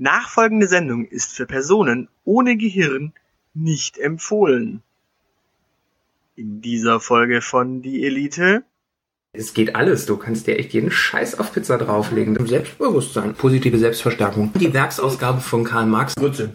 Nachfolgende Sendung ist für Personen ohne Gehirn nicht empfohlen. In dieser Folge von Die Elite Es geht alles. Du kannst dir echt jeden Scheiß auf Pizza drauflegen. Selbstbewusstsein, positive Selbstverstärkung. Die Werksausgabe von Karl Marx. Grütze.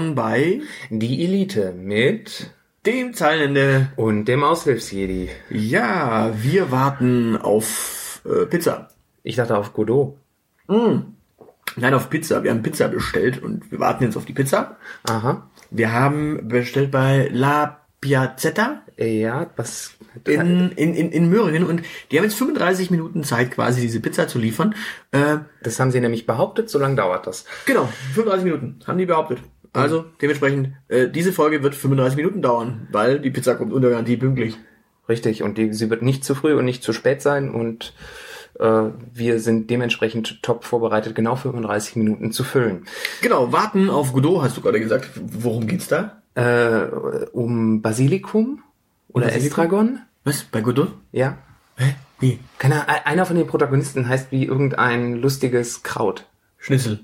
Willkommen bei Die Elite mit dem Zeilenende. und dem Aushilfsjedi. Ja, wir warten auf äh, Pizza. Ich dachte auf Godot. Nein, auf Pizza. Wir haben Pizza bestellt und wir warten jetzt auf die Pizza. Aha. Wir haben bestellt bei La Piazzetta Ja, was... in, in, in, in Möhringen und die haben jetzt 35 Minuten Zeit, quasi diese Pizza zu liefern. Äh, Das haben sie nämlich behauptet, so lange dauert das. genau, 35 Minuten, haben die behauptet. Also dementsprechend, äh, diese Folge wird 35 Minuten dauern, weil die Pizza kommt unter Garantie pünktlich. Richtig, und die, sie wird nicht zu früh und nicht zu spät sein und äh, wir sind dementsprechend top vorbereitet, genau 35 Minuten zu füllen. Genau, warten auf Godot, hast du gerade gesagt. Worum geht's da? Äh, um Basilikum oder Basilikum? Estragon? Was? Bei Godot? Ja. Hä? Wie? Keine, einer von den Protagonisten heißt wie irgendein lustiges Kraut. Schnitzel.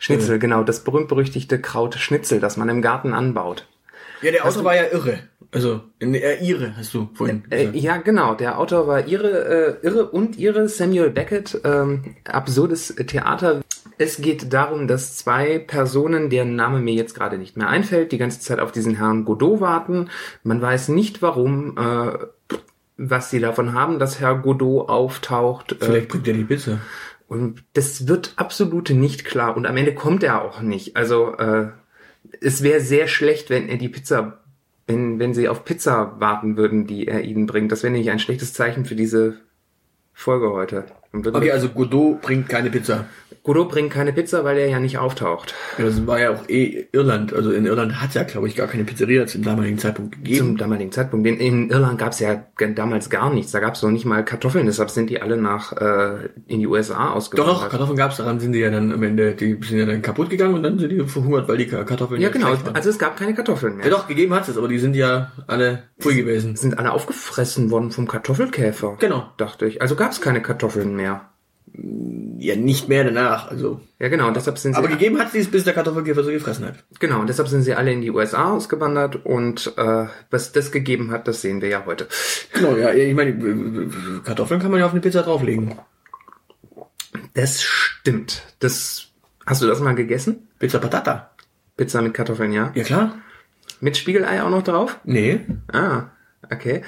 Schnitzel, genau, das berühmt-berüchtigte Kraut Schnitzel, das man im Garten anbaut. Ja, der Autor war ja irre. Also, äh, ihre, hast du vorhin Äh, gesagt. ja, genau, der Autor war ihre, äh, irre und ihre Samuel Beckett, ähm, absurdes Theater. Es geht darum, dass zwei Personen, deren Name mir jetzt gerade nicht mehr einfällt, die ganze Zeit auf diesen Herrn Godot warten. Man weiß nicht warum, äh, was sie davon haben, dass Herr Godot auftaucht. Äh, Vielleicht bringt er die Pizza. Und das wird absolut nicht klar. Und am Ende kommt er auch nicht. Also äh, es wäre sehr schlecht, wenn er die Pizza, wenn, wenn sie auf Pizza warten würden, die er ihnen bringt. Das wäre nämlich ein schlechtes Zeichen für diese Folge heute. Okay, also Godot bringt keine Pizza. Godot bringt keine Pizza, weil er ja nicht auftaucht. Ja, das war ja auch eh Irland. Also in Irland hat ja, glaube ich, gar keine Pizzeria zum damaligen Zeitpunkt gegeben. Zum damaligen Zeitpunkt. In, in Irland gab es ja damals gar nichts. Da gab es noch nicht mal Kartoffeln. Deshalb sind die alle nach äh, in die USA doch, ausgewandert. doch, Kartoffeln gab's, daran sind die ja dann am Ende, die sind ja dann kaputt gegangen und dann sind die verhungert, weil die Kartoffeln Ja, genau. Also es gab keine Kartoffeln mehr. ja doch, gegeben hat's es, aber die sind ja alle pfui gewesen. sind alle aufgefressen worden vom Kartoffelkäfer. Genau. Dachte ich. Also gab es keine Kartoffeln mehr. Ja, nicht mehr danach, also. Ja, genau. Und deshalb sind sie Aber gegeben hat sie es, bis der Kartoffelkäfer so gefressen hat. genau. Und deshalb sind sie alle in die USA ausgewandert. Und äh, was das gegeben hat, das sehen wir ja heute. Genau, ja, ich meine, Kartoffeln kann man ja auf eine Pizza drauflegen. Das stimmt. Das hast du das mal gegessen? Pizza Patata. Pizza mit Kartoffeln, ja? Ja, klar. Mit Spiegelei auch noch drauf? Nee. Ah, okay.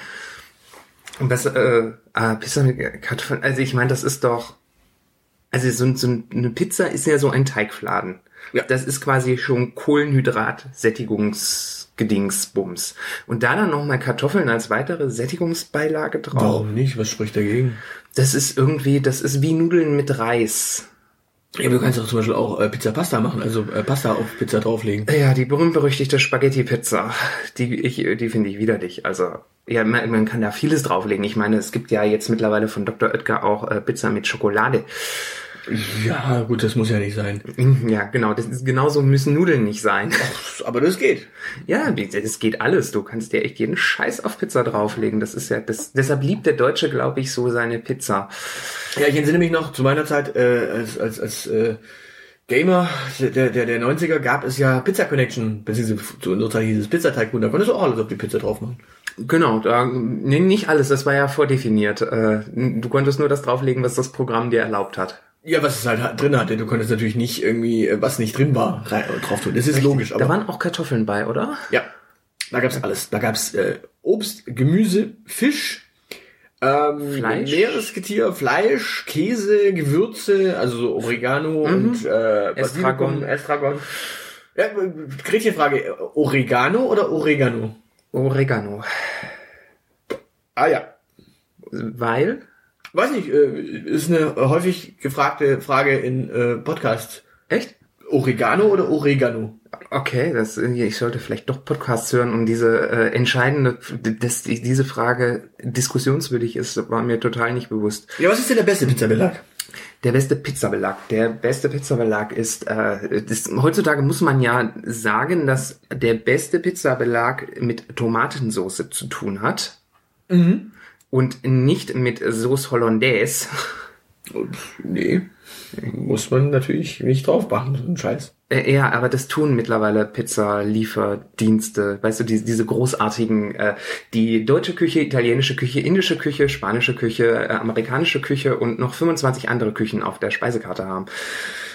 Und was, äh, ah, Pizza mit Kartoffeln, also ich meine, das ist doch, also so, so eine Pizza ist ja so ein Teigfladen. Ja. Das ist quasi schon Kohlenhydrat-Sättigungsgedingsbums. Und da dann nochmal Kartoffeln als weitere Sättigungsbeilage drauf. Warum nicht? Was spricht dagegen? Das ist irgendwie, das ist wie Nudeln mit Reis. Ja, du kannst doch zum Beispiel auch äh, Pizza Pasta machen, also äh, Pasta auf Pizza drauflegen. Ja, die berühmt-berüchtigte Spaghetti-Pizza, die, ich, die finde ich widerlich. Also, ja, man, man kann da vieles drauflegen. Ich meine, es gibt ja jetzt mittlerweile von Dr. Oetker auch äh, Pizza mit Schokolade. Ja, gut, das muss ja nicht sein. Ja, genau. Das ist, genauso müssen Nudeln nicht sein. Aber das geht. Ja, das geht alles. Du kannst dir echt jeden Scheiß auf Pizza drauflegen. Das ist ja, das, deshalb liebt der Deutsche, glaube ich, so seine Pizza. Ja, ich entsinne mich noch, zu meiner Zeit äh, als, als, als äh, Gamer der, der, der 90er gab es ja Pizza Connection, beziehungsweise zu unserer Zeit hieß es Pizza Tycoon, da konntest du auch alles auf die Pizza drauf machen. Genau, da, nee, nicht alles, das war ja vordefiniert. Äh, Du konntest nur das drauflegen, was das Programm dir erlaubt hat. Ja, was es halt drin hatte. Du konntest natürlich nicht irgendwie, äh, was nicht drin war, drauf tun. Das ist logisch, aber. Da waren auch Kartoffeln bei, oder? ja. Da gab's alles. Da gab's äh, Obst, Gemüse, Fisch, Ähm, Fleisch? Meeresgetier, Fleisch, Käse, Gewürze, also so Oregano und äh, Estragon. Estragon. Ja, Gretchenfrage, Oregano oder Oregano? Oregano. Ah ja. Weil? Weiß nicht, äh, ist eine häufig gefragte Frage in äh, Podcasts. Echt? Oregano oder Oregano? Okay, das, ich sollte vielleicht doch Podcasts hören, um diese äh, entscheidende, dass die- diese Frage diskussionswürdig ist, war mir total nicht bewusst. Ja, was ist denn der beste Pizzabelag? Der beste Pizzabelag. Der beste Pizzabelag ist, äh, das, heutzutage muss man ja sagen, dass der beste Pizzabelag mit Tomatensauce zu tun hat. Und nicht mit Sauce Hollandaise. Nee, muss man natürlich nicht drauf machen, so ein Scheiß. Äh, ja, aber das tun mittlerweile Pizza-Lieferdienste. Weißt du, die, diese großartigen, äh, die deutsche Küche, italienische Küche, indische Küche, spanische Küche, äh, amerikanische Küche und noch 25 andere Küchen auf der Speisekarte haben.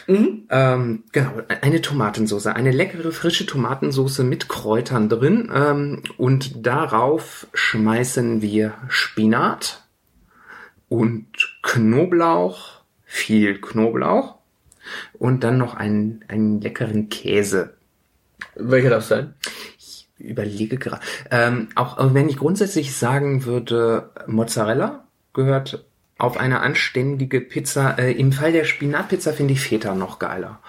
Ähm, genau, eine Tomatensauce, eine leckere frische Tomatensauce mit Kräutern drin ähm, und darauf schmeißen wir Spinat und Knoblauch, viel Knoblauch und dann noch einen, einen leckeren Käse. Welcher darf sein? Überlege gerade. Ähm, auch wenn ich grundsätzlich sagen würde, Mozzarella gehört auf eine anständige Pizza. Äh, Im Fall der Spinatpizza finde ich Feta noch geiler.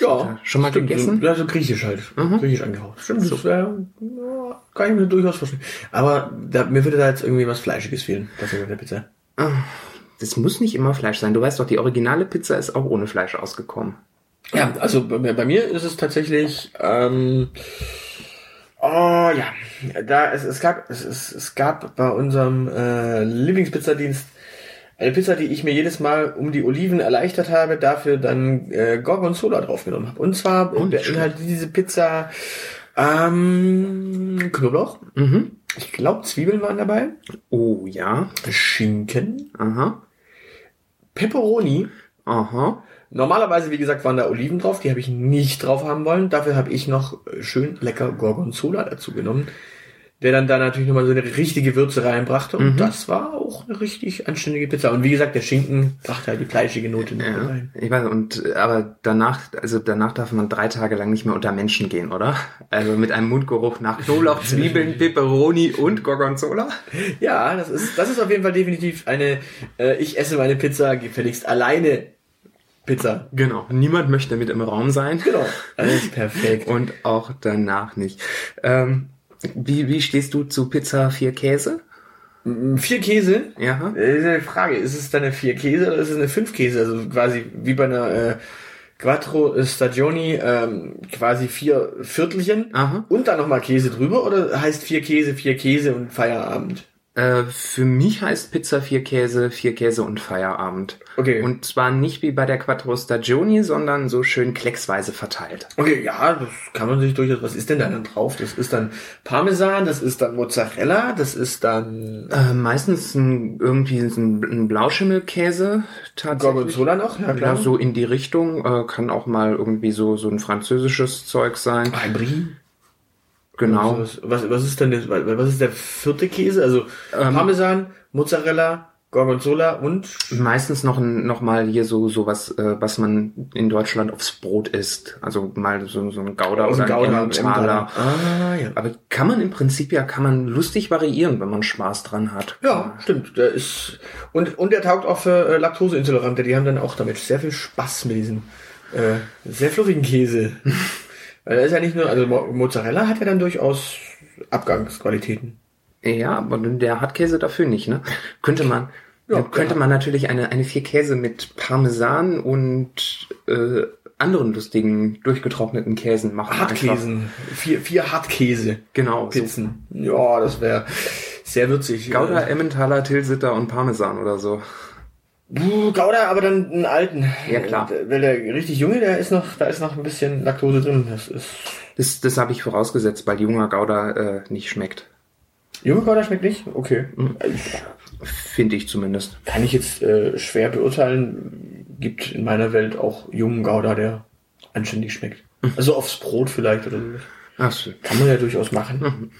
Ja. Schon mal stimmt, gegessen? Ja, so griechisch halt. Griechisch angehaucht. Stimmt, das wäre, ja, kann ich mir durchaus vorstellen. Aber da, mir würde da jetzt irgendwie was Fleischiges fehlen, das auf der Pizza. Das muss nicht immer Fleisch sein. Du weißt doch, die originale Pizza ist auch ohne Fleisch ausgekommen. Ja, also bei, mir- bei mir ist es tatsächlich, ähm, oh ja, da es, es gab es, es, es gab bei unserem äh, Lieblingspizzadienst eine Pizza, die ich mir jedes Mal um die Oliven erleichtert habe, dafür dann äh, Gorgonzola draufgenommen habe. Und zwar Oh, beinhaltet diese Pizza ähm, Knoblauch. Mhm. Ich glaube, Zwiebeln waren dabei. Oh ja. Schinken. Aha. Pepperoni. Aha. Normalerweise, wie gesagt, waren da Oliven drauf, die habe ich nicht drauf haben wollen. Dafür habe ich noch äh, schön lecker Gorgonzola dazu genommen, der dann da natürlich nochmal so eine richtige Würze reinbrachte. Und das war auch eine richtig anständige Pizza. Und wie gesagt, der Schinken brachte halt die fleischige Note Ja, rein. ich weiß, und aber danach, also danach darf man drei Tage lang nicht mehr unter Menschen gehen, oder? Also mit einem Mundgeruch nach Knoblauch, Zwiebeln, Peperoni und Gorgonzola. Ja, das ist, das ist auf jeden Fall definitiv eine, äh, ich esse meine Pizza gefälligst alleine Pizza. Genau. Niemand möchte mit im Raum sein. Genau. Alles perfekt. Und auch danach nicht. Ähm, wie, wie stehst du zu Pizza vier Käse? Vier Käse. Ja. Äh, ist eine Frage, ist es dann eine vier Käse oder ist es eine fünf Käse? Also quasi wie bei einer äh, Quattro Stagioni, ähm, quasi vier Viertelchen Aha. und dann nochmal Käse drüber oder heißt vier Käse, vier Käse und Feierabend? Äh, für mich heißt Pizza vier Käse, vier Käse und Feierabend. Okay. Und zwar nicht wie bei der Quattro Stagioni, sondern so schön klecksweise verteilt. Okay, ja, das kann man sich durchaus, was ist denn da dann drauf? Das ist dann Parmesan, das ist dann Mozzarella, das ist dann Äh, meistens ein, irgendwie ein, ein Blauschimmelkäse tatsächlich. Gorgonzola noch, ja Ja, so in die Richtung. Äh, kann auch mal irgendwie so, so ein französisches Zeug sein. Ein Brie. Genau. Was, was, was ist denn das, was ist der vierte Käse? Also Ähm, Parmesan, Mozzarella, Gorgonzola und Meistens noch, ein- noch mal hier so, so was, äh, was man in Deutschland aufs Brot isst. Also mal so, so ein Gouda oder ein Gouda, Emmentaler. Ah, ja. Aber kann man im Prinzip ja, kann man lustig variieren, wenn man Spaß dran hat. Ja, stimmt. Der ist und und der taugt auch für äh, Laktoseintolerante. Die haben dann auch damit sehr viel Spaß mit diesem äh, sehr fluffigen Käse. Weil er ist ja nicht nur, also Mo- Mozzarella hat ja dann durchaus Abgangsqualitäten. Ja, aber der Hartkäse dafür nicht, ne? Könnte man, Ja, könnte ja. man natürlich eine, eine vier Käse mit Parmesan und äh, anderen lustigen, durchgetrockneten Käsen machen. Hartkäsen, vier vier Hartkäse Genau. So Pizzen. Ja, das wäre sehr würzig. Gouda, Emmentaler, Tilsiter und Parmesan oder so. Puh, Gouda, aber dann einen alten. Ja, klar. Äh, Weil der richtig junge, der ist noch, da ist noch ein bisschen Laktose drin. Das ist Das, das habe ich vorausgesetzt, weil junger Gouda äh, nicht schmeckt. junge Gouda schmeckt nicht. Okay. Mhm. Finde ich zumindest. kann ich jetzt äh, schwer beurteilen. Gibt in meiner Welt auch jungen Gouda, der anständig schmeckt. Also aufs Brot vielleicht oder so. Ach so. Kann man ja durchaus machen.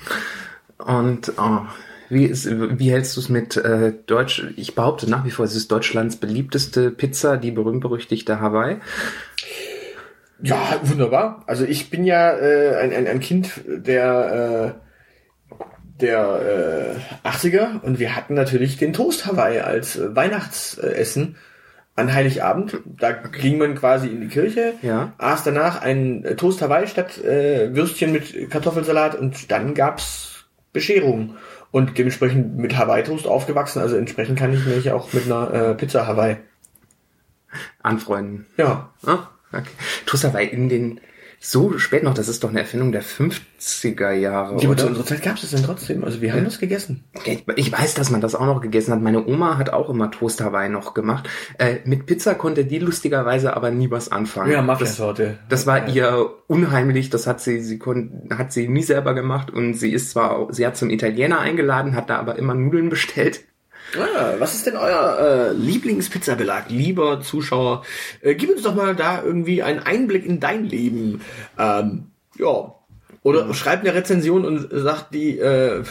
Und oh, Wie, ist, wie hältst du es mit äh, Deutsch? Ich behaupte nach wie vor, es ist Deutschlands beliebteste Pizza, die berühmt-berüchtigte Hawaii. Ja, wunderbar. Also ich bin ja äh, ein, ein, ein Kind der äh, der äh, 80er und wir hatten natürlich den Toast Hawaii als äh, Weihnachtsessen an Heiligabend. Da ging man quasi in die Kirche, Ja. aß danach ein äh, Toast Hawaii statt äh, Würstchen mit Kartoffelsalat und dann gab's Bescherung. Und dementsprechend mit Hawaii-Toast aufgewachsen, also entsprechend kann ich mich auch mit einer äh, Pizza Hawaii. Anfreunden. Ja. Ah, okay. Toast Hawaii in den so spät noch, das ist doch eine Erfindung der 50er Jahre, Ja, aber zu unserer Zeit gab's das dann trotzdem. Also wir haben das gegessen. Ich, ich weiß, dass man das auch noch gegessen hat. Meine Oma hat auch immer Toast Hawaii noch gemacht. Äh, mit Pizza konnte die lustigerweise aber nie was anfangen. Ja, das, Mafia-Sorte. das war ihr unheimlich. Das hat sie, sie kon, hat sie nie selber gemacht und sie ist zwar, sie hat zum Italiener eingeladen, hat da aber immer Nudeln bestellt. Ah, was ist denn euer äh, Lieblingspizzabelag, lieber Zuschauer? Äh, gib uns doch mal da irgendwie einen Einblick in dein Leben. Ähm, ja. Oder schreib eine Rezension und sagt, die äh,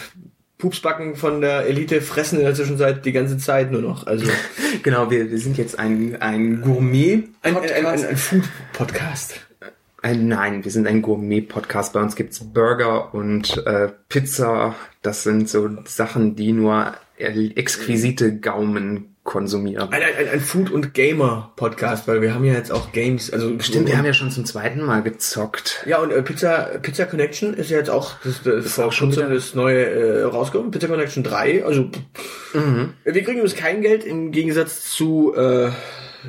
Pupsbacken von der Elite fressen in der Zwischenzeit die ganze Zeit nur noch. Also Genau, wir, wir sind jetzt ein, ein Gourmet. ein, ein, ein, ein, ein Food-Podcast. Ein, nein, wir sind ein Gourmet-Podcast. Bei uns gibt's Burger und äh, Pizza. Das sind so Sachen, die nur exquisite Gaumen konsumieren. Ein, ein, ein Food- und Gamer-Podcast, weil wir haben ja jetzt auch Games. Also Stimmt, wir haben ja schon zum zweiten Mal gezockt. Ja, und äh, Pizza, Pizza Connection ist ja jetzt auch, das, das ist auch schon wieder- das neue äh, rausgekommen. Pizza Connection 3, also Mhm. wir kriegen übrigens kein Geld im Gegensatz zu äh,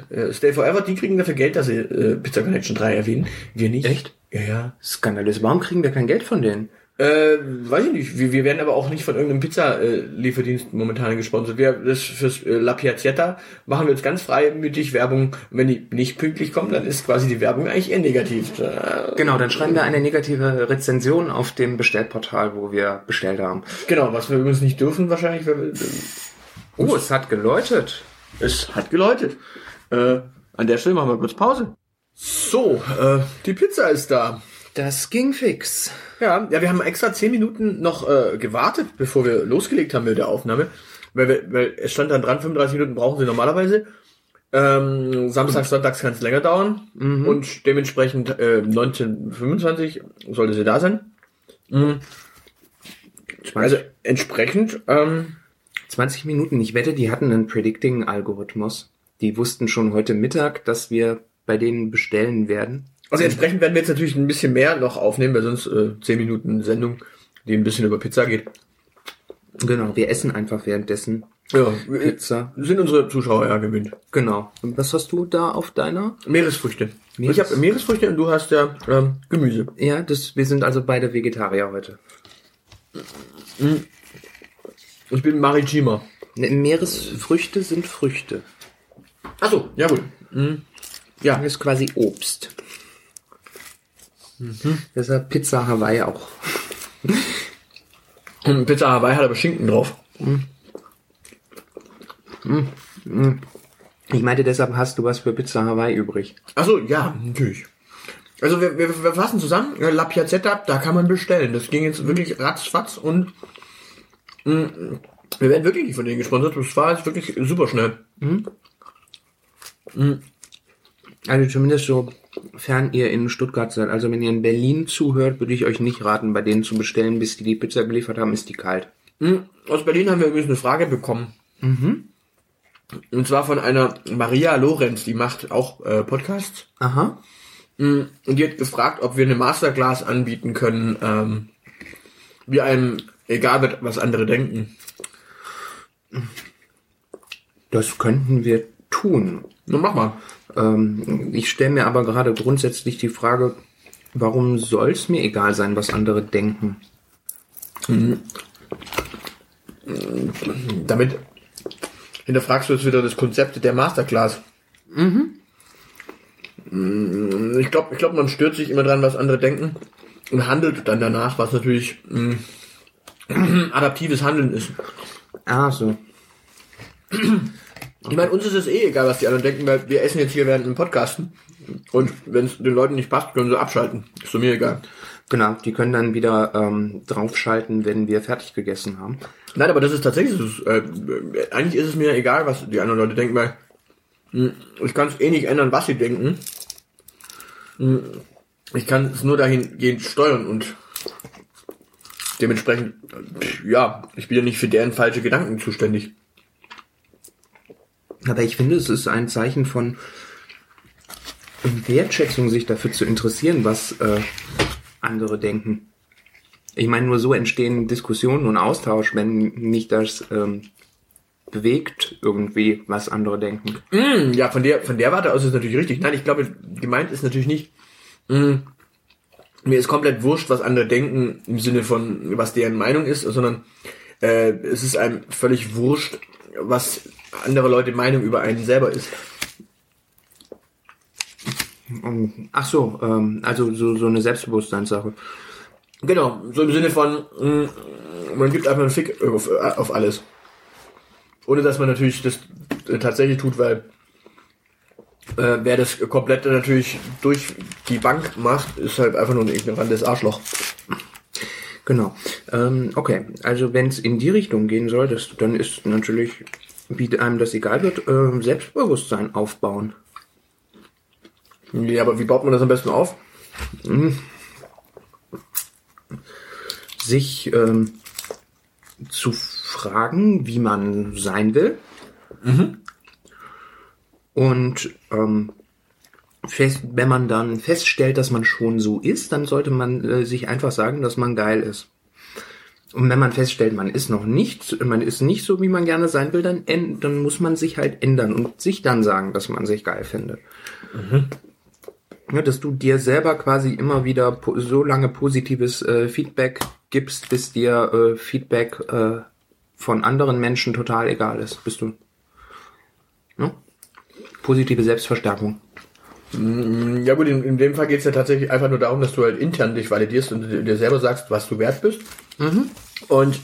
äh, Stay Forever, die kriegen dafür Geld, dass sie äh, Pizza Connection 3 erwähnen. Wir nicht. Echt? Ja, ja. Skandalös. Warum kriegen wir kein Geld von denen? Äh, weiß ich nicht. Wir, wir werden aber auch nicht von irgendeinem Pizza-Lieferdienst momentan gesponsert. Wir, das fürs äh, La Piazzetta machen wir jetzt ganz freimütig Werbung. Wenn die nicht pünktlich kommen, dann ist quasi die Werbung eigentlich eher negativ. Äh, Genau, dann schreiben wir eine negative Rezension auf dem Bestellportal, wo wir bestellt haben. genau, was wir übrigens nicht dürfen wahrscheinlich, weil wir, Oh, es hat geläutet. Es hat geläutet. Äh, an der Stelle machen wir kurz Pause. So, äh, die Pizza ist da. Das ging fix. Ja, ja, wir haben extra zehn Minuten noch äh, gewartet, bevor wir losgelegt haben mit der Aufnahme. Weil, wir, weil es stand dann dran, 35 Minuten brauchen sie normalerweise. Ähm, Samstag, Sonntags kann es länger dauern. Und dementsprechend äh, 1925 sollte sie da sein. Mhm. Also entsprechend, ähm, 20 Minuten. Ich wette, die hatten einen Predicting-Algorithmus. Die wussten schon heute Mittag, dass wir bei denen bestellen werden. Also entsprechend werden wir jetzt natürlich ein bisschen mehr noch aufnehmen, weil sonst äh, 10 Minuten Sendung, die ein bisschen über Pizza geht. Genau, wir essen einfach währenddessen Ja, Pizza. sind unsere Zuschauer ja gewöhnt. Genau. Und was hast du da auf deiner? Meeresfrüchte. Meeres- Ich habe Meeresfrüchte und du hast ja ähm, Gemüse. Ja, das, wir sind also beide Vegetarier heute. Ich bin Maritima. Ne, Meeresfrüchte sind Früchte. Achso, ja gut. Mhm. Ja, Das ist quasi Obst. Deshalb Pizza Hawaii auch. und Pizza Hawaii hat aber Schinken drauf. Ich meinte, deshalb hast du was für Pizza Hawaii übrig. Achso, ja, natürlich. Also wir, wir, wir fassen zusammen, äh, La Piazzetta, da kann man bestellen. Das ging jetzt wirklich ratzfatz und mh, wir werden wirklich nicht von denen gesponsert. Das war jetzt wirklich super schnell. Also zumindest sofern ihr in Stuttgart seid. Also wenn ihr in Berlin zuhört, würde ich euch nicht raten, bei denen zu bestellen, bis die die Pizza geliefert haben, ist die kalt. Mhm. Aus Berlin haben wir übrigens eine Frage bekommen. Und zwar von einer Maria Lorenz, die macht auch äh, Podcasts. Aha. Mhm. Und die hat gefragt, ob wir eine Masterclass anbieten können, ähm, wie einem egal wird, was andere denken. Das könnten wir tun. Na, mach mal. Ähm, ich stelle mir aber gerade grundsätzlich die Frage, warum soll es mir egal sein, was andere denken? Damit hinterfragst du jetzt wieder das Konzept der Masterclass. Mhm. Ich glaube, ich glaub, man stört sich immer dran, was andere denken und handelt dann danach, was natürlich mh, adaptives Handeln ist. Ah, so. Ich meine, uns ist es eh egal, was die anderen denken, weil wir essen jetzt hier während dem Podcasten. Und wenn es den Leuten nicht passt, können sie abschalten. Ist doch mir egal. Genau, die können dann wieder ähm, draufschalten, wenn wir fertig gegessen haben. Nein, aber das ist tatsächlich, das ist, äh, eigentlich ist es mir egal, was die anderen Leute denken, weil mh, ich kann es eh nicht ändern, was sie denken. Mh, ich kann es nur dahingehend steuern und dementsprechend, äh, ja, ich bin ja nicht für deren falsche Gedanken zuständig. Aber ich finde, es ist ein Zeichen von Wertschätzung, sich dafür zu interessieren, was äh, andere denken. Ich meine, nur so entstehen Diskussionen und Austausch, wenn nicht das ähm, bewegt irgendwie, was andere denken. Mm, ja, von der, von der Warte aus ist natürlich richtig. Nein, ich glaube, gemeint ist natürlich nicht, mm, mir ist komplett wurscht, was andere denken, im Sinne von, was deren Meinung ist, sondern äh, es ist einem völlig wurscht, was andere Leute Meinung über einen selber ist. Um, ach so, ähm, also so, so eine Selbstbewusstseinssache. Genau, so im Sinne von, mh, man gibt einfach einen Fick auf, auf alles. Ohne dass man natürlich das äh, tatsächlich tut, weil äh, wer das komplett natürlich durch die Bank macht, ist halt einfach nur ein ignorantes Arschloch. Genau. Ähm, okay, also wenn es in die Richtung gehen soll, das, dann ist natürlich, wie einem das egal wird, äh, Selbstbewusstsein aufbauen. Ja, aber wie baut man das am besten auf? Sich ähm, zu fragen, wie man sein will. Und ähm, fest, wenn man dann feststellt, dass man schon so ist, dann sollte man äh, sich einfach sagen, dass man geil ist. Und wenn man feststellt, man ist noch nicht, man ist nicht so, wie man gerne sein will, dann, dann muss man sich halt ändern und sich dann sagen, dass man sich geil findet. Ja, dass du dir selber quasi immer wieder so lange positives äh, Feedback gibst, bis dir äh, Feedback äh, von anderen Menschen total egal ist. Bist du. Ne? Positive Selbstverstärkung. Ja gut, in, in dem Fall geht es ja tatsächlich einfach nur darum, dass du halt intern dich validierst und dir selber sagst, was du wert bist. Und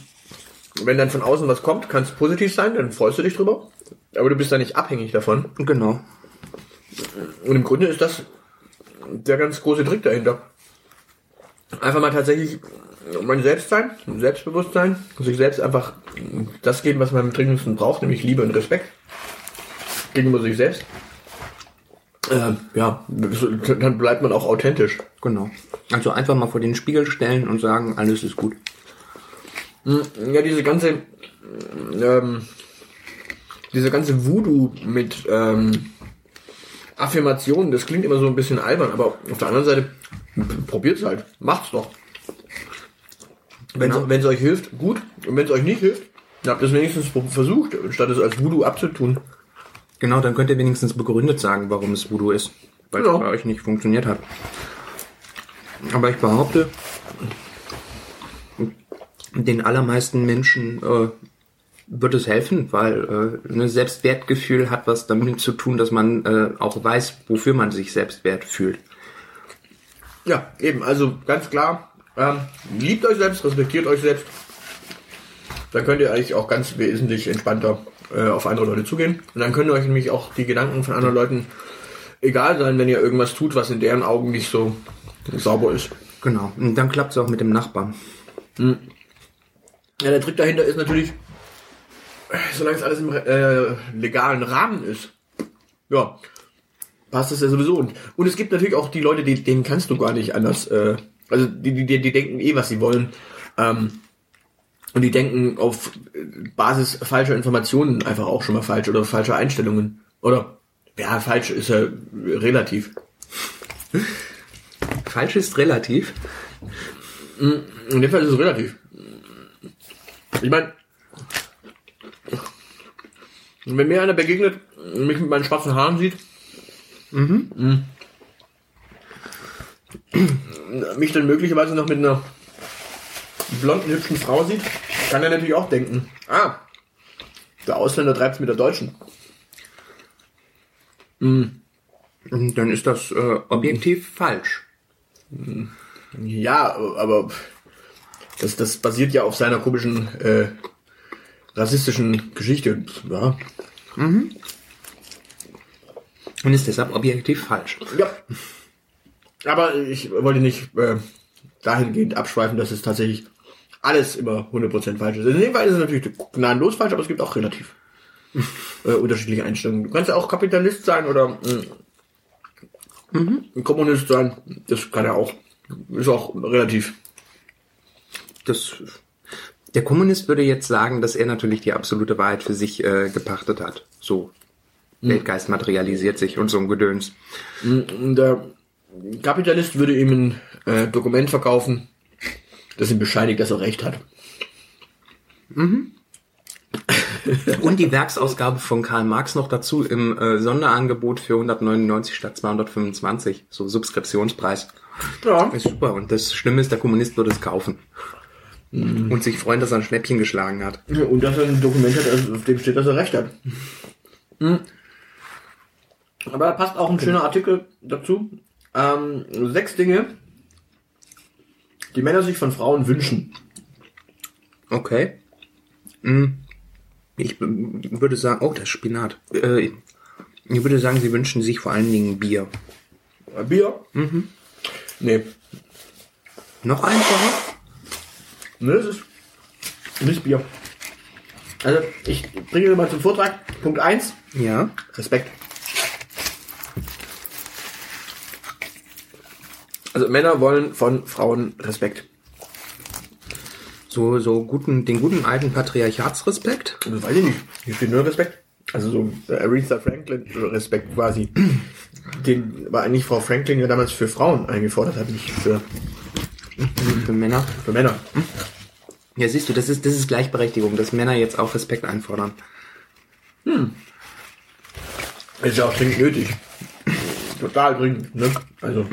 wenn dann von außen was kommt, kann es positiv sein, dann freust du dich drüber. Aber du bist da nicht abhängig davon. Genau. Und im Grunde ist das der ganz große Trick dahinter. Einfach mal tatsächlich mein Selbstsein, Selbstbewusstsein, sich selbst einfach das geben, was man am dringendsten braucht, nämlich Liebe und Respekt gegenüber sich selbst. Ähm, ja, dann bleibt man auch authentisch. Genau. Also einfach mal vor den Spiegel stellen und sagen, alles ist gut. Ja, diese ganze, ähm, diese ganze Voodoo mit ähm, Affirmationen, das klingt immer so ein bisschen albern, aber auf der anderen Seite, probiert's halt, macht's doch. Wenn Genau. es euch hilft, gut. Und wenn es euch nicht hilft, dann habt ihr es wenigstens versucht, statt es als Voodoo abzutun. Genau, dann könnt ihr wenigstens begründet sagen, warum es Voodoo ist. Weil es bei euch nicht funktioniert hat. Aber ich behaupte, den allermeisten Menschen äh, wird es helfen, weil äh, ein Selbstwertgefühl hat was damit zu tun, dass man äh, auch weiß, wofür man sich Selbstwert fühlt. Ja, eben, also ganz klar, ähm, liebt euch selbst, respektiert euch selbst. Dann könnt ihr eigentlich auch ganz wesentlich entspannter äh, auf andere Leute zugehen. Und dann können euch nämlich auch die Gedanken von anderen Leuten egal sein, wenn ihr irgendwas tut, was in deren Augen nicht so sauber ist. Genau. Und dann klappt es auch mit dem Nachbarn. Ja, der Trick dahinter ist natürlich, solange es alles im äh, legalen Rahmen ist, ja, passt es ja sowieso. Und, und es gibt natürlich auch die Leute, die, denen kannst du gar nicht anders, äh, also die, die, die, die denken eh, was sie wollen. Ähm, und die denken auf Basis falscher Informationen einfach auch schon mal falsch oder falscher Einstellungen. Oder, ja, falsch ist ja relativ. Falsch ist relativ. In dem Fall ist es relativ. Ich meine, wenn mir einer begegnet, mich mit meinen schwarzen Haaren sieht, mhm. mich dann möglicherweise noch mit einer blonden, hübschen Frau sieht, kann er natürlich auch denken, ah, der Ausländer treibt's mit der Deutschen. Und dann ist das äh, objektiv falsch. Ja, aber das, das basiert ja auf seiner komischen äh, rassistischen Geschichte. Ja, Und ist deshalb objektiv falsch. Ja. Aber ich wollte nicht äh, dahingehend abschweifen, dass es tatsächlich alles immer 100% falsch ist. In dem Fall ist es natürlich gnadenlos falsch, aber es gibt auch relativ äh, unterschiedliche Einstellungen. Du kannst ja auch Kapitalist sein oder mh, ein Kommunist sein. Das kann ja auch. Ist auch relativ. Das, der Kommunist würde jetzt sagen, dass er natürlich die absolute Wahrheit für sich äh, gepachtet hat. So. Weltgeist materialisiert sich und so ein Gedöns. Und Der Kapitalist würde ihm ein äh, Dokument verkaufen, das ihm bescheinigt, dass er recht hat. Und die Werksausgabe von Karl Marx noch dazu im äh, Sonderangebot für 199 statt 225. So Subskriptionspreis. Ja. Ist super. Und das Schlimme ist, der Kommunist würde es kaufen. Und sich freuen, dass er ein Schnäppchen geschlagen hat. Und dass er ein Dokument hat, also auf dem steht, dass er recht hat. Hm. Aber da passt auch ein schöner Artikel dazu. Ähm, sechs Dinge, die Männer sich von Frauen wünschen. Okay. Hm. Ich würde sagen, oh, das ist Spinat. Äh, ich würde sagen, sie wünschen sich vor allen Dingen Bier. Äh, Bier? Mhm. Nee. Noch einfacher? Ne, das ist nicht Bier. Also, ich bringe mal zum Vortrag. Punkt eins Ja. Respekt. Also Männer wollen von Frauen Respekt. So, so guten, den guten alten Patriarchatsrespekt. Das weiß ich nicht. Hier steht nur Respekt. Also so äh, Aretha Franklin Respekt quasi. Den war eigentlich Frau Franklin ja damals für Frauen eingefordert hat, nicht für, Für Männer. für Männer. Ja, siehst du, das ist, das ist Gleichberechtigung, dass Männer jetzt auch Respekt einfordern. Ist ja auch dringend nötig. Total dringend, ne? Also,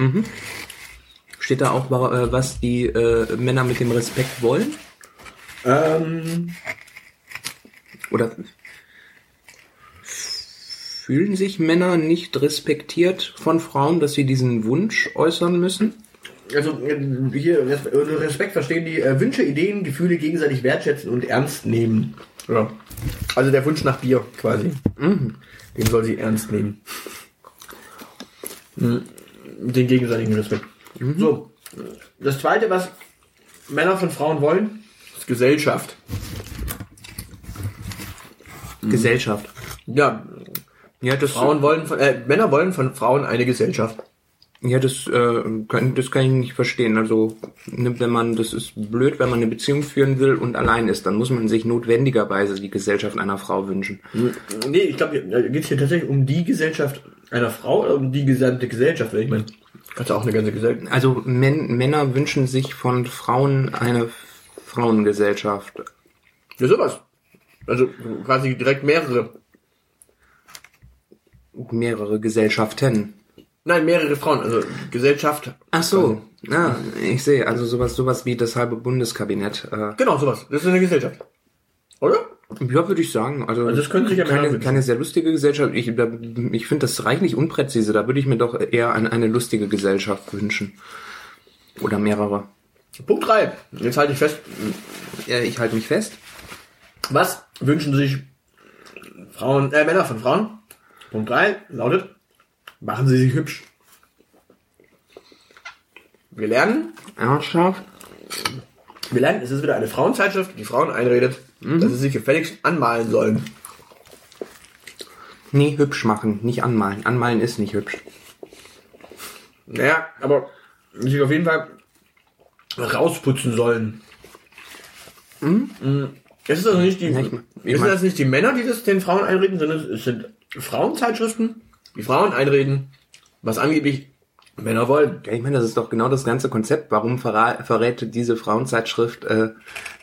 Steht da auch, äh, was die äh, Männer mit dem Respekt wollen? ähm, Oder fühlen sich Männer nicht respektiert von Frauen, dass sie diesen Wunsch äußern müssen? also äh, hier unter Respekt verstehen die äh, Wünsche, Ideen, Gefühle gegenseitig wertschätzen und ernst nehmen. Ja. Also der Wunsch nach Bier quasi. Den soll sie ernst nehmen. Mhm. Den gegenseitigen Respekt. So. Das zweite, was Männer von Frauen wollen, ist Gesellschaft. Gesellschaft. Ja, Ja, das, Frauen wollen von, äh, Männer wollen von Frauen eine Gesellschaft. ja, das, äh, kann, das kann ich nicht verstehen. Also, ne, wenn man, das ist blöd, wenn man eine Beziehung führen will und allein ist, dann muss man sich notwendigerweise die Gesellschaft einer Frau wünschen. Nee, ich glaube, geht es hier tatsächlich um die Gesellschaft einer Frau oder um die gesamte Gesellschaft? Weil ich meine, kannst auch eine ganze Gesellschaft. Also Män Männer wünschen sich von Frauen eine Frauengesellschaft. Ja, sowas. Also quasi direkt mehrere. Mehrere Gesellschaften. Nein, mehrere Frauen. Also Gesellschaft. Ach so, ja, ich sehe. Also sowas, sowas wie das halbe Bundeskabinett. Äh, Genau, sowas. Das ist eine Gesellschaft. Oder? ja, würde ich sagen. Also, Also das können sich ja keine, keine sehr lustige Gesellschaft. Ich, da- ich finde das reichlich unpräzise. Da würde ich mir doch eher eine, eine lustige Gesellschaft wünschen. Oder mehrere. Punkt drei. Jetzt halte ich fest. Ja, ich halte mich fest. Was wünschen sich Frauen, äh, Männer von Frauen? Punkt drei lautet, machen sie sich hübsch. Wir lernen, Ernsthaft? wir lernen, es ist wieder eine Frauenzeitschrift, die Frauen einredet, dass sie sich gefälligst anmalen sollen. Nee, hübsch machen, nicht anmalen. Anmalen ist nicht hübsch. Naja, aber sich auf jeden Fall rausputzen sollen. Mhm. Es ist also nicht die, Ja, ich- ich mein- also nicht die Männer, die das den Frauen einreden, sondern es sind Frauenzeitschriften, die Frauen einreden, was angeblich Männer wollen. Ja, ich meine, das ist doch genau das ganze Konzept. Warum verra verrät diese Frauenzeitschrift äh,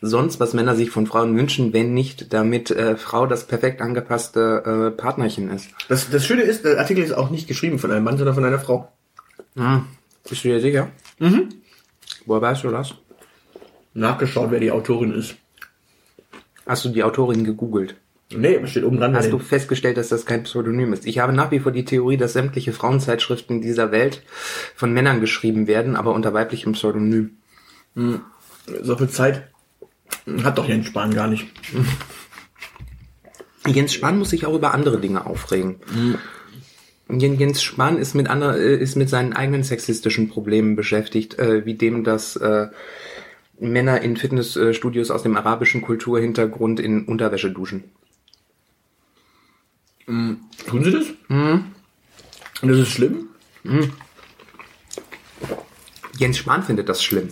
sonst, was Männer sich von Frauen wünschen, wenn nicht, damit äh, Frau das perfekt angepasste äh, Partnerchen ist? Das, das Schöne ist, der Artikel ist auch nicht geschrieben von einem Mann, sondern von einer Frau. Hm. Bist du dir sicher? Mhm. Woher weißt du das? Nachgeschaut, wer die Autorin ist. Hast du die Autorin gegoogelt? Nee, aber steht oben dran. Hast du festgestellt, dass das kein Pseudonym ist? Ich habe nach wie vor die Theorie, dass sämtliche Frauenzeitschriften dieser Welt von Männern geschrieben werden, aber unter weiblichem Pseudonym. so viel Zeit hat doch Jens Spahn gar nicht. Jens Spahn muss sich auch über andere Dinge aufregen. Jen- Jens Spahn ist mit ander, äh, ist mit seinen eigenen sexistischen Problemen beschäftigt, äh, wie dem, dass äh, Männer in Fitnessstudios aus dem arabischen Kulturhintergrund in Unterwäsche duschen. Tun sie das? Und das ist schlimm? Jens Spahn findet das schlimm.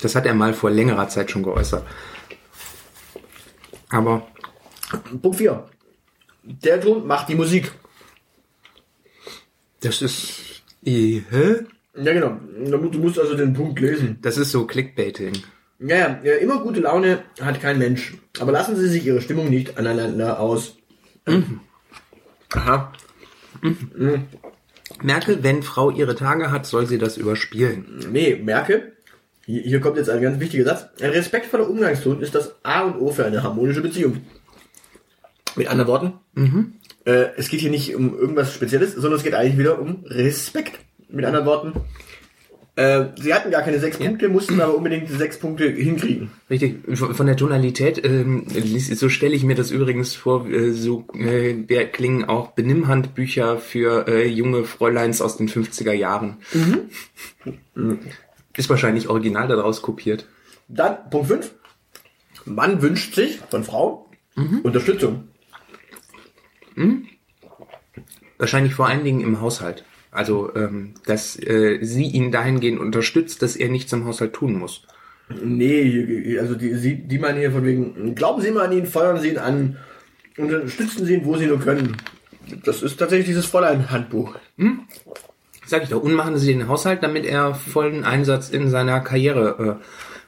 Das hat er mal vor längerer Zeit schon geäußert. Aber Punkt 4. Der Ton macht die Musik. das ist. Äh, hä? Ja, genau. Du musst- Du musst also den Punkt lesen. Das ist so Clickbaiting. Ja, ja, ja, immer gute Laune hat kein Mensch. Aber lassen Sie sich Ihre Stimmung nicht aneinander aus. Aha. Merke, wenn Frau ihre Tage hat, soll sie das überspielen. Nee, merke, hier, kommt jetzt ein ganz wichtiger Satz. Ein respektvoller Umgangston ist das A und O für eine harmonische Beziehung. Mit anderen Worten, äh, es geht hier nicht um irgendwas Spezielles, sondern es geht eigentlich wieder um Respekt. Mit anderen Worten, äh, sie hatten gar keine sechs Punkte, mussten aber unbedingt die sechs Punkte hinkriegen. Richtig, von der Tonalität, ähm, so stelle ich mir das übrigens vor, äh, so äh, klingen auch Benimmhandbücher für äh, junge Fräuleins aus den 50er Jahren. Ist wahrscheinlich original daraus kopiert. Dann Punkt 5. Mann wünscht sich von Frau Unterstützung. Wahrscheinlich vor allen Dingen im Haushalt. Also, ähm, dass äh, sie ihn dahingehend unterstützt, dass er nichts im Haushalt tun muss. Nee, also die, sie, die meinen hier von wegen, glauben Sie mal an ihn, feuern Sie ihn an, unterstützen Sie ihn, wo Sie nur können. Das ist tatsächlich dieses Fräulein-Handbuch. Sag ich doch, und machen Sie den Haushalt, damit er vollen Einsatz in seiner Karriere äh,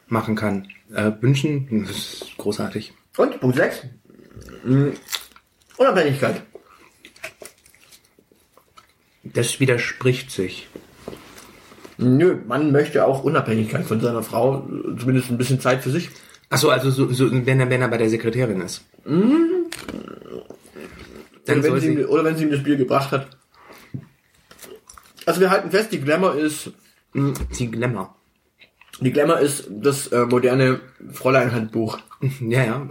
machen kann. Äh, wünschen, das ist großartig. Und Punkt 6. Unabhängigkeit. Das widerspricht sich. Nö, man möchte auch Unabhängigkeit von seiner Frau, zumindest ein bisschen Zeit für sich. Achso, also so, so, wenn, er, wenn er bei der Sekretärin ist. Dann Oder wenn, sie ihm, oder wenn sie ihm das Bier gebracht hat. Also wir halten fest, die Glamour ist, die Glamour. die Glamour ist das äh, moderne Fräulein-Handbuch. Ja, ja.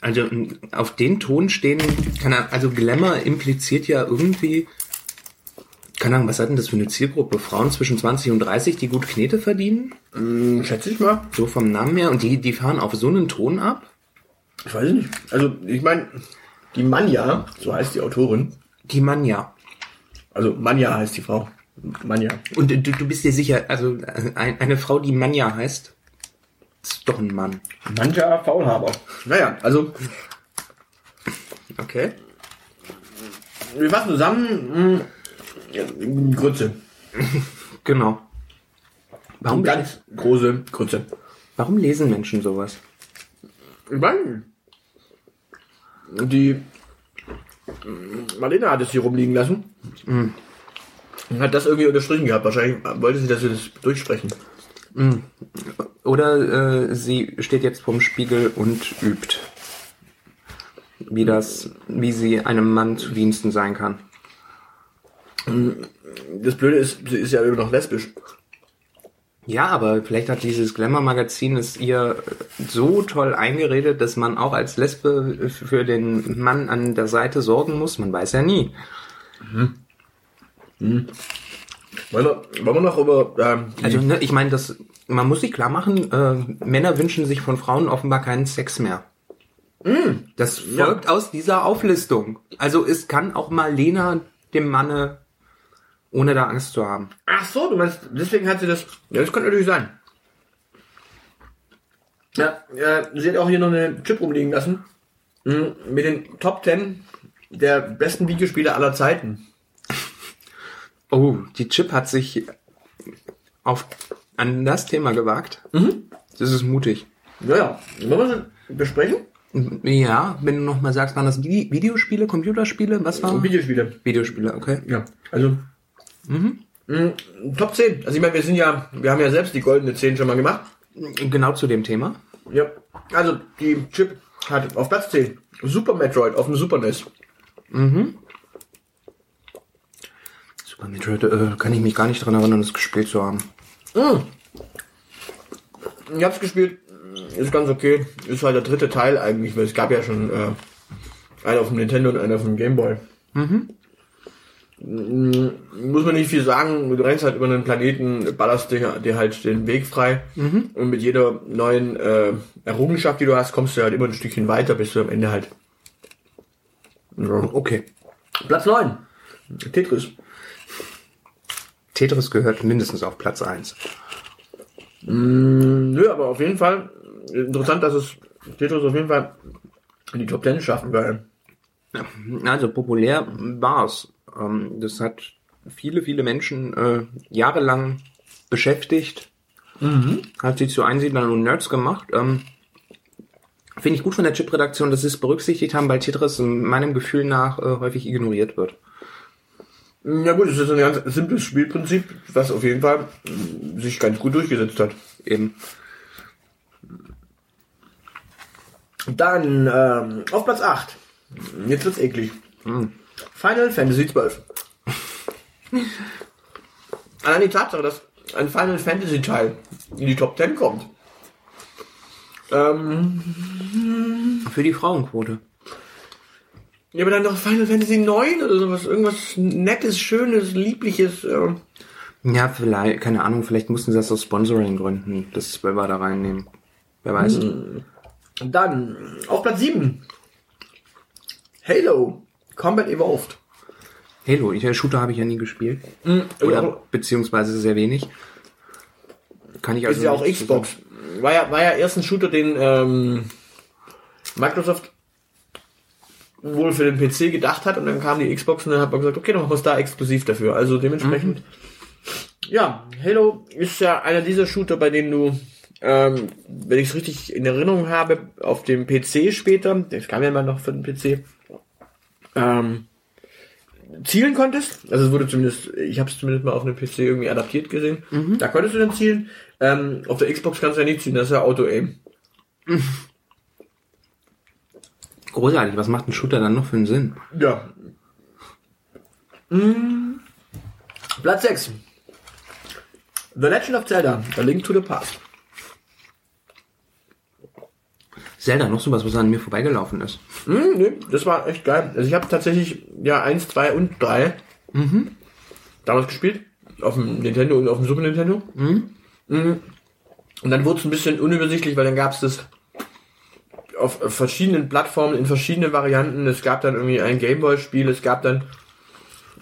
Also auf den Ton stehen, kann er, also Glamour impliziert ja irgendwie, keine Ahnung, was hat denn das für eine Zielgruppe? Frauen zwischen 20 und 30, die gut Knete verdienen? Hm, schätze ich mal. So vom Namen her. Und die, die fahren auf so einen Ton ab? Ich weiß nicht. Also, ich meine, die Manja, so heißt die Autorin. Die Manja. Also, Manja heißt die Frau. Manja. Und du, du bist dir sicher, also ein, eine Frau, die Manja heißt, ist doch ein Mann. Manja Faulhaber. Naja, also, Okay. wir fassen zusammen. Mh, ja, Grütze. Genau. Warum, Ganz große Grütze. warum lesen Menschen sowas? Meine, die Marlene hat es hier rumliegen lassen. Und hat das irgendwie unterstrichen gehabt. Wahrscheinlich wollte sie, dass wir das durchsprechen. Oder äh, sie steht jetzt vorm Spiegel und übt, wie das, wie sie einem Mann zu Diensten sein kann. Das Blöde ist, sie ist ja immer noch lesbisch. Ja, aber vielleicht hat dieses Glamour-Magazin es ihr so toll eingeredet, dass man auch als Lesbe für den Mann an der Seite sorgen muss. Man weiß ja nie. Wollen wir, wollen wir noch über ähm, Also, ne, ich meine, das, man muss sich klar machen, äh, Männer wünschen sich von Frauen offenbar keinen Sex mehr. Das folgt aus dieser Auflistung. Also es kann auch mal Lena dem Manne, ohne da Angst zu haben. Ach so, du meinst, deswegen hat sie das. Ja, das könnte natürlich sein. Ja, äh, sie hat auch hier noch eine Chip rumliegen lassen. Mhm, Mit den Top 10 der besten Videospiele aller Zeiten. Oh, die Chip hat sich auf an das Thema gewagt. Das ist mutig. Ja, ja. Wollen wir besprechen? Ja, wenn du noch mal sagst, waren das Vi- Videospiele, Computerspiele? Was war? Videospiele. Videospiele, okay. Ja, also. Mhm. Top 10. Also ich meine, wir sind ja, wir haben ja selbst die goldene 10 schon mal gemacht. Genau zu dem Thema. Ja. Also die Chip hat auf Platz 10 Super Metroid auf dem Super NES. Super Metroid, äh, kann ich mich gar nicht dran erinnern, das gespielt zu haben. Ich hab's gespielt, ist ganz okay. Ist halt der dritte Teil eigentlich, weil es gab ja schon äh, einen auf dem Nintendo und einen auf dem Game Boy. mm, muss man nicht viel sagen. Du rennst halt über einen Planeten, ballerst dir, dir halt den Weg frei. Und mit jeder neuen äh, Errungenschaft, die du hast, kommst du halt immer ein Stückchen weiter, bis du am Ende halt. Ja. Okay. Platz 9. Tetris. Tetris gehört mindestens auf Platz 1. Nö, aber auf jeden Fall interessant, dass es Tetris auf jeden Fall in die Top 10 schaffen, weil Also populär war's. Ähm, das hat viele, viele Menschen äh, jahrelang beschäftigt. Hat sie zu Einsiedlern und Nerds gemacht. Ähm, Finde ich gut von der Chip-Redaktion, dass sie es berücksichtigt haben, weil Tetris in meinem Gefühl nach äh, häufig ignoriert wird. Ja gut, es ist ein ganz simples Spielprinzip, was auf jeden Fall mm, sich ganz gut durchgesetzt hat. Eben. Dann ähm, auf Platz 8. Jetzt wird's eklig. Final Fantasy 12. Allein die Tatsache, dass ein Final Fantasy Teil in die Top 10 kommt. Ähm, Für die Frauenquote. ja, aber dann noch Final Fantasy 9 oder sowas. Irgendwas Nettes, Schönes, Liebliches. Ja, vielleicht, keine Ahnung, vielleicht mussten sie das aus Sponsoring-Gründen, das Zwölfer da reinnehmen. Wer weiß. Dann auf Platz 7. Halo. Combat Evolved. Halo, ich, äh, Shooter habe ich ja nie gespielt. Oder Oder beziehungsweise sehr wenig. Kann ich also ist ja auch Xbox. War ja, war ja erst ein Shooter, den ähm, Microsoft wohl für den PC gedacht hat und dann kam die Xbox und dann hat man gesagt, okay, dann machen wir es da exklusiv dafür. Also dementsprechend. Ja, Halo ist ja einer dieser Shooter, bei denen du, ähm, wenn ich es richtig in Erinnerung habe, auf dem PC später, das kam ja immer noch für den PC, ähm, zielen konntest. Also es wurde zumindest, ich habe es zumindest mal auf einem PC irgendwie adaptiert gesehen. Da konntest du dann zielen. Ähm, auf der Xbox kannst du ja nicht zielen, das ist ja Auto-Aim. Großartig, was macht ein Shooter dann noch für einen Sinn? Ja. Mm. Platz 6. The Legend of Zelda, A Link to the Past. Zelda, noch sowas, was an mir vorbeigelaufen ist. Hm, nee, das war echt geil. Also ich habe tatsächlich ja 1, 2 und 3 damals gespielt. Auf dem Nintendo und auf dem Super Nintendo. Mhm. Und dann wurde es ein bisschen unübersichtlich, weil dann gab es das auf verschiedenen Plattformen in verschiedenen Varianten. Es gab dann irgendwie ein Gameboy-Spiel, es gab dann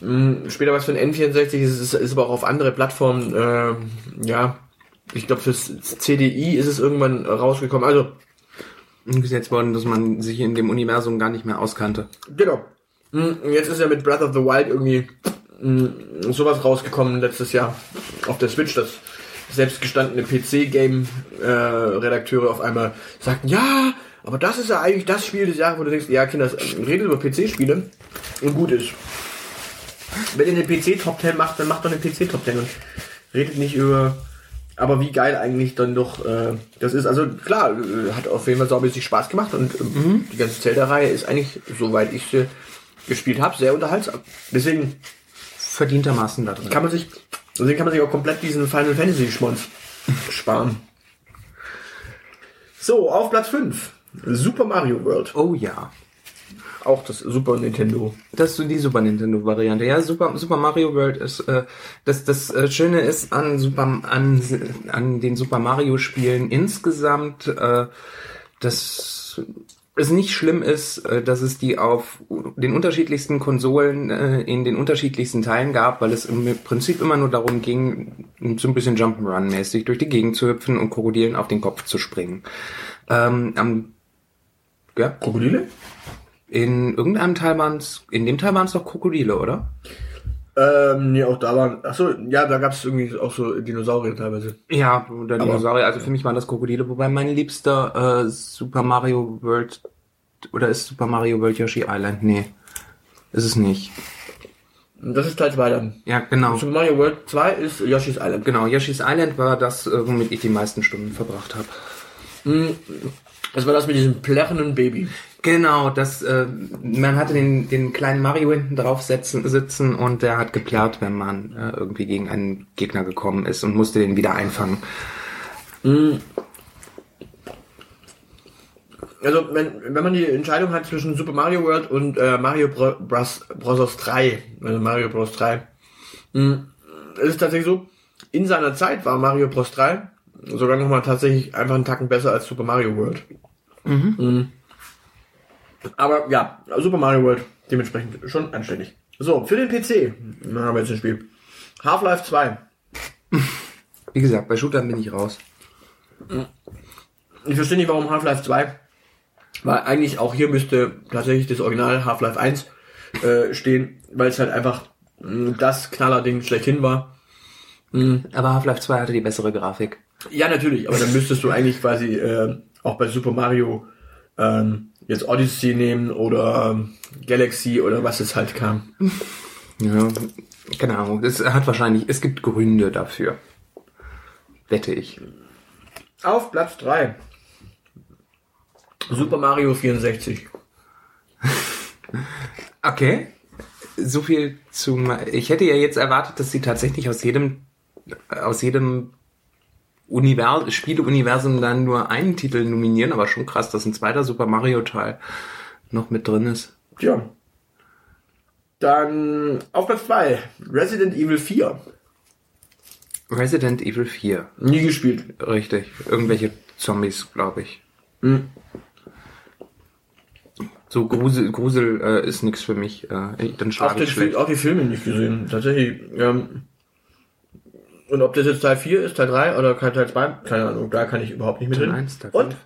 mh, später was für ein N64, es ist, ist aber auch auf andere Plattformen, äh, ja, ich glaube fürs CDI ist es irgendwann rausgekommen. Also Umgesetzt worden, dass man sich in dem Universum gar nicht mehr auskannte. Genau. Mm, Jetzt ist ja mit Breath of the Wild irgendwie mm, sowas rausgekommen letztes Jahr auf der Switch, dass selbstgestandene PC-Game-Redakteure auf einmal sagten, ja, aber das ist ja eigentlich das Spiel des Jahres, wo du denkst, ja, Kinder, redet über PC-Spiele und gut ist. Wenn ihr eine PC-Top 10 macht, dann macht doch eine PC-Top 10 und redet nicht über aber wie geil eigentlich dann doch äh, das ist. Also klar, äh, hat auf jeden Fall saumäßig Spaß gemacht und ähm, die ganze Zelda-Reihe ist eigentlich, soweit ich sie gespielt habe, sehr unterhaltsam. Deswegen Verdientermaßen da drin. kann man sich, deswegen kann man sich auch komplett diesen Final Fantasy Schmonz sparen. So, auf Platz 5. Super Mario World. oh ja. Auch das Super Nintendo. Das ist die Super Nintendo Variante. Ja, Super, Super Mario World ist, äh, das, das äh, Schöne ist an Super, an, an den Super Mario Spielen insgesamt, äh, dass es nicht schlimm ist, äh, dass es die auf den unterschiedlichsten Konsolen äh, in den unterschiedlichsten Teilen gab, weil es im Prinzip immer nur darum ging, so ein bisschen Jump'n'Run-mäßig durch die Gegend zu hüpfen und Krokodilen auf den Kopf zu springen. Ähm, am, ja, Krokodile? In irgendeinem Teil waren es, in dem Teil waren es doch Krokodile, oder? Ähm, nee, auch da waren, ach so, ja, da gab es irgendwie auch so Dinosaurier teilweise. Ja, oder Dinosaurier. Also für mich waren das Krokodile, wobei mein liebster äh, Super Mario World oder ist Super Mario World Yoshi Island? Nee, ist es nicht. Das ist Teil 2 dann. Ja, genau. Super Mario World 2 ist Yoshi's Island. Genau, Yoshi's Island war das, äh, womit ich die meisten Stunden verbracht habe. Das war das mit diesem plärrenden Baby. Genau, das, äh, man hatte den, den kleinen Mario hinten drauf setzen, sitzen und der hat geplärrt, wenn man äh, irgendwie gegen einen Gegner gekommen ist und musste den wieder einfangen. also wenn, wenn man die Entscheidung hat zwischen Super Mario World und äh, Mario Bro Bros. Bros. 3, also Mario Bros. 3, mh, es ist tatsächlich so, in seiner Zeit war Mario Bros. 3 sogar nochmal tatsächlich einfach einen Tacken besser als Super Mario World. Mhm. Aber ja, Super Mario World dementsprechend schon anständig. So, für den PC dann haben wir jetzt ein Spiel. Half-Life 2. Wie gesagt, bei Shootern bin ich raus. Ich verstehe nicht, warum Half-Life 2. Weil eigentlich auch hier müsste tatsächlich das Original Half-Life 1 äh, stehen, weil es halt einfach mh, das Knallerding schlechthin war. Aber Half-Life 2 hatte die bessere Grafik. Ja, natürlich, aber dann müsstest du eigentlich quasi äh, auch bei Super Mario ähm, jetzt Odyssey nehmen oder ähm, Galaxy oder was es halt kam. Ja, keine Ahnung. Es hat wahrscheinlich, es gibt Gründe dafür. Wette ich. Auf Platz 3. Super Mario 64. Okay. So viel zum. Ich hätte ja jetzt erwartet, dass sie tatsächlich aus jedem, aus jedem Univers Spieleuniversum dann nur einen Titel nominieren, aber schon krass, dass ein zweiter Super Mario Teil noch mit drin ist. Tja. Dann auf Platz 2. Resident Evil 4. Resident Evil 4. Nie gespielt. Richtig. Irgendwelche Zombies, glaube ich. Hm. So Grusel, Grusel äh, ist nichts für mich. Äh, dann Auch, schlage den, ich schlecht. auch die Filme nicht gesehen. Tatsächlich. Ähm, und ob das jetzt Teil 4 ist, Teil 3 oder Teil 2, keine Ahnung, da kann ich überhaupt nicht mit Teil drin. 1, Teil Und 5.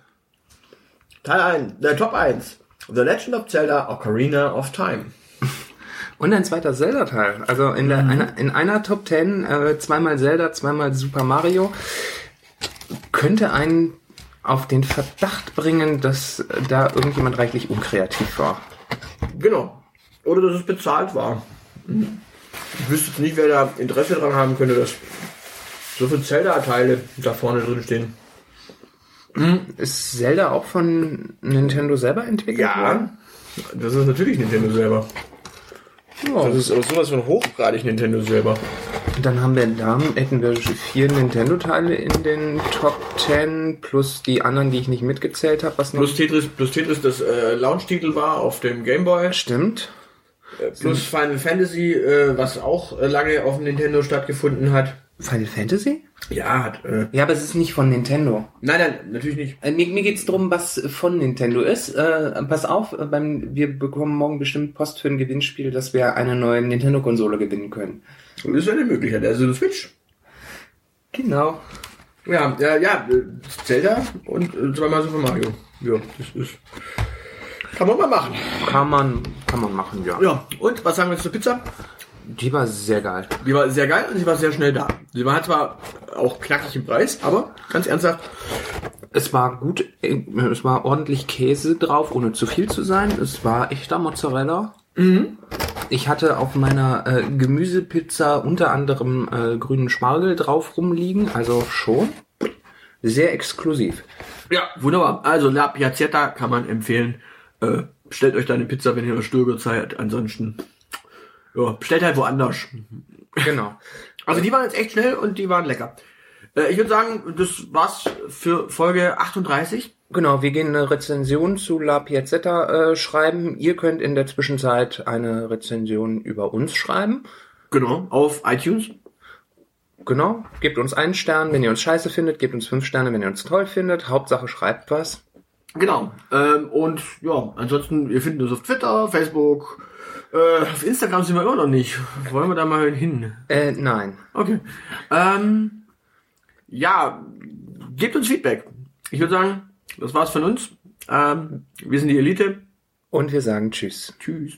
Teil 1, der Top 1. The Legend of Zelda Ocarina of Time. Und ein zweiter Zelda-Teil. Also in, der, einer, in einer Top 10 äh, zweimal Zelda, zweimal Super Mario könnte einen auf den Verdacht bringen, dass da irgendjemand reichlich unkreativ war. Genau. Oder dass es bezahlt war. Ich wüsste jetzt nicht, wer da Interesse dran haben könnte, dass so viele Zelda-Teile da vorne drin stehen. Ist Zelda auch von Nintendo selber entwickelt worden? Das ist natürlich Nintendo selber. Ja. Das ist aber sowas von hochgradig Nintendo selber. Dann haben wir da hätten wir vier Nintendo-Teile in den Top 10 plus die anderen, die ich nicht mitgezählt habe. Was noch Plus Tetris, plus Tetris das äh, Launch-Titel war auf dem Game Boy. stimmt? Äh, plus Final Fantasy, äh, was auch äh, lange auf dem Nintendo stattgefunden hat. Final Fantasy? Ja. Äh, Ja, aber es ist nicht von Nintendo. nein, nein, natürlich nicht. Äh, Mir, mir geht's drum, was von Nintendo ist. Äh, pass auf, äh, beim, wir bekommen morgen bestimmt Post für ein Gewinnspiel, dass wir eine neue Nintendo-Konsole gewinnen können. Das ist eine Möglichkeit. Also eine Switch. Genau. Ja, ja, ja, Zelda und äh, zweimal Super Mario. Ja, das ist. Kann man mal machen. Kann man, kann man machen, ja. Ja, und was sagen wir jetzt zur Pizza? Die war sehr geil. Die war sehr geil und sie war sehr schnell da. Sie war zwar auch knackig im Preis, aber ganz ernsthaft, Es war gut, es war ordentlich Käse drauf, ohne zu viel zu sein. Es war echter Mozzarella. Ich hatte auf meiner äh, Gemüsepizza unter anderem äh, grünen Spargel drauf rumliegen, also schon sehr exklusiv. ja, wunderbar. Also La Piazzetta kann man empfehlen. Äh, bestellt euch da eine Pizza, wenn ihr in der Stürge seid. Ansonsten, ja, bestellt halt woanders. Genau. Also die waren jetzt echt schnell und die waren lecker. Äh, ich würde sagen, das war's für Folge 38. Genau, wir gehen eine Rezension zu La Piazzetta äh, schreiben. Ihr könnt in der Zwischenzeit eine Rezension über uns schreiben. Genau, auf iTunes. Genau, gebt uns einen Stern, wenn ihr uns scheiße findet, gebt uns fünf Sterne, wenn ihr uns toll findet. Hauptsache schreibt was. Genau. Ähm, und ja, ansonsten, ihr findet uns auf Twitter, Facebook, äh, auf Instagram sind wir immer noch nicht. Wollen wir da mal hin? Äh, nein. Okay. Ähm, ja, gebt uns Feedback. Ich würde sagen, das war's von uns. Ähm, wir sind die Elite. Und wir sagen Tschüss. Tschüss.